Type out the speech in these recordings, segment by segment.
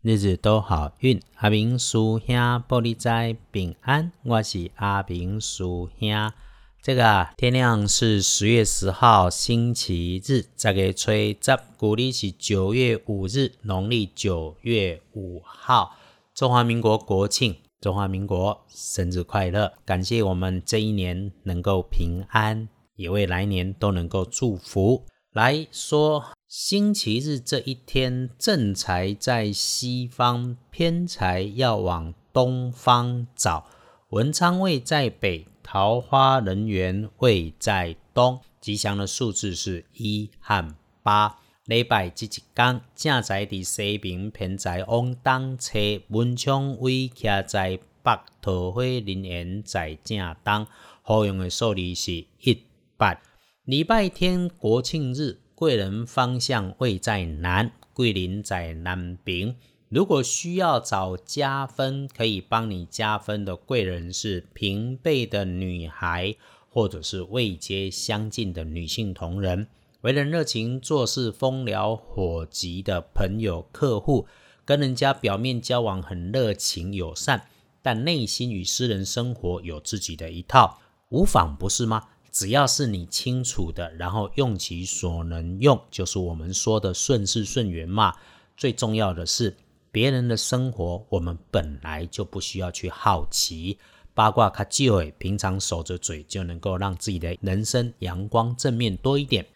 日日都好运。阿明叔兄玻璃斋平安，我是阿明叔兄。这个，天亮是十月十号星期日，这个吹十，古历是九月五日，农历九月五号，中华民国国庆，中华民国生日快乐！感谢我们这一年能够平安，也为来年都能够祝福。来说，星期日这一天，正财在西方，偏财要往东方找。文昌位在北，桃花人缘位在东。吉祥的数字是一和八。礼拜这一天，正财伫西边，偏财往东车。文昌位徛在北，桃花人缘在正东。好用的数字是一八。礼拜天国庆日，贵人方向位在南，桂林在南边。如果需要找加分，可以帮你加分的贵人是平辈的女孩，或者是位阶相近的女性同仁。为人热情、做事风燎火急的朋友、客户，跟人家表面交往很热情友善，但内心与私人生活有自己的一套，无妨不是吗？只要是你清楚的，然后用其所能用，就是我们说的顺势顺缘嘛。最重要的是，别人的生活，我们本来就不需要去好奇八卦，卡忌讳，平常守着嘴，就能够让自己的人生阳光正面多一点。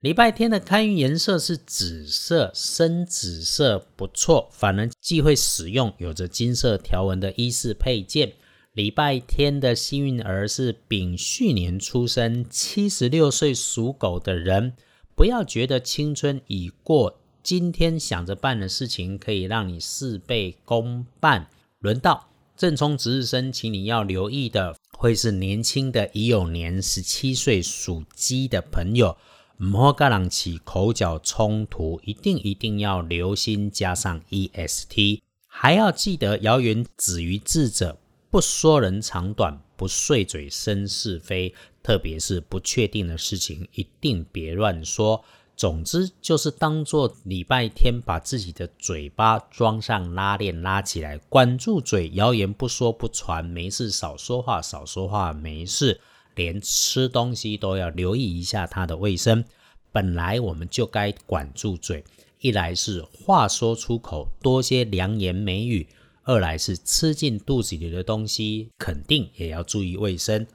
礼拜天的开运颜色是紫色，深紫色不错，反而忌讳使用有着金色条纹的衣饰配件。礼拜天的幸运儿是丙戌年出生，七十六岁属狗的人。不要觉得青春已过，今天想着办的事情可以让你事倍功半。轮到正冲值日生，请你要留意的会是年轻的乙酉年十七岁属鸡的朋友，唔好跟人起口角冲突，一定一定要留心，加上 E S T，还要记得谣言止于智者。不说人长短，不碎嘴生是非，特别是不确定的事情，一定别乱说。总之，就是当做礼拜天，把自己的嘴巴装上拉链，拉起来，管住嘴，谣言不说不传，没事少说话，少说话没事。连吃东西都要留意一下它的卫生。本来我们就该管住嘴，一来是话说出口，多些良言美语。二来是吃进肚子里的东西，肯定也要注意卫生。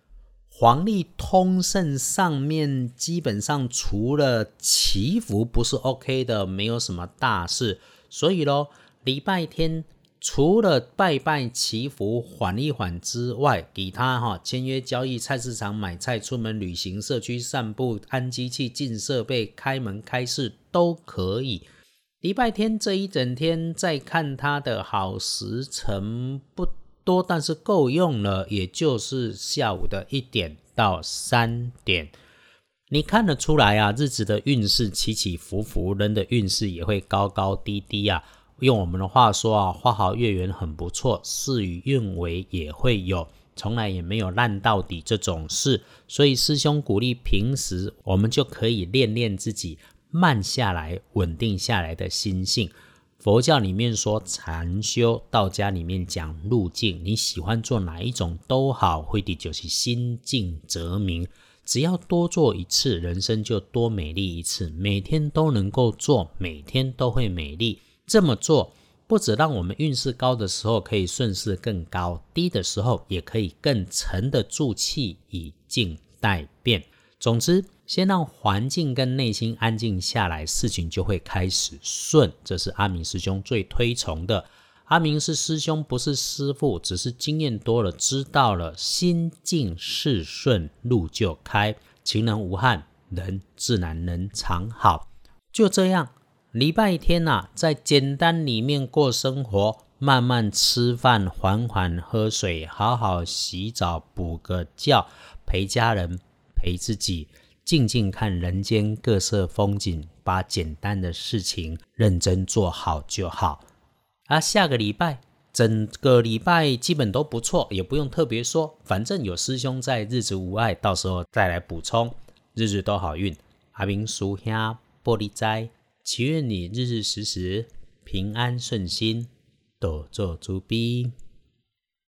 黄历通胜上面基本上除了祈福不是 OK 的，没有什么大事。所以咯，礼拜天除了拜拜祈福缓一缓之外，其他哈签约交易、菜市场买菜、出门旅行、社区散步、安机器、进设备、开门开市都可以。礼拜天这一整天，再看它的好时辰不多，但是够用了，也就是下午的一点到三点。你看得出来啊，日子的运势起起伏伏，人的运势也会高高低低啊。用我们的话说啊，花好月圆很不错，事与愿违也会有，从来也没有烂到底这种事。所以师兄鼓励，平时我们就可以练练自己。慢下来、稳定下来的心性。佛教里面说禅修，道家里面讲路径。你喜欢做哪一种都好，慧地就是心静则明。只要多做一次，人生就多美丽一次。每天都能够做，每天都会美丽。这么做，不止让我们运势高的时候可以顺势更高，低的时候也可以更沉得住气，以静待变。总之。先让环境跟内心安静下来，事情就会开始顺。这是阿明师兄最推崇的。阿明是师兄，不是师傅，只是经验多了，知道了，心静事顺，路就开，情人无憾，人自然能常好。就这样，礼拜天呐，在简单里面过生活，慢慢吃饭，缓缓喝水，好好洗澡，补个觉，陪家人，陪自己。静静看人间各色风景，把简单的事情认真做好就好。啊，下个礼拜整个礼拜基本都不错，也不用特别说，反正有师兄在，日子无碍，到时候再来补充，日日都好运。阿明叔兄玻璃斋，祈愿你日日时时平安顺心，多做主悲。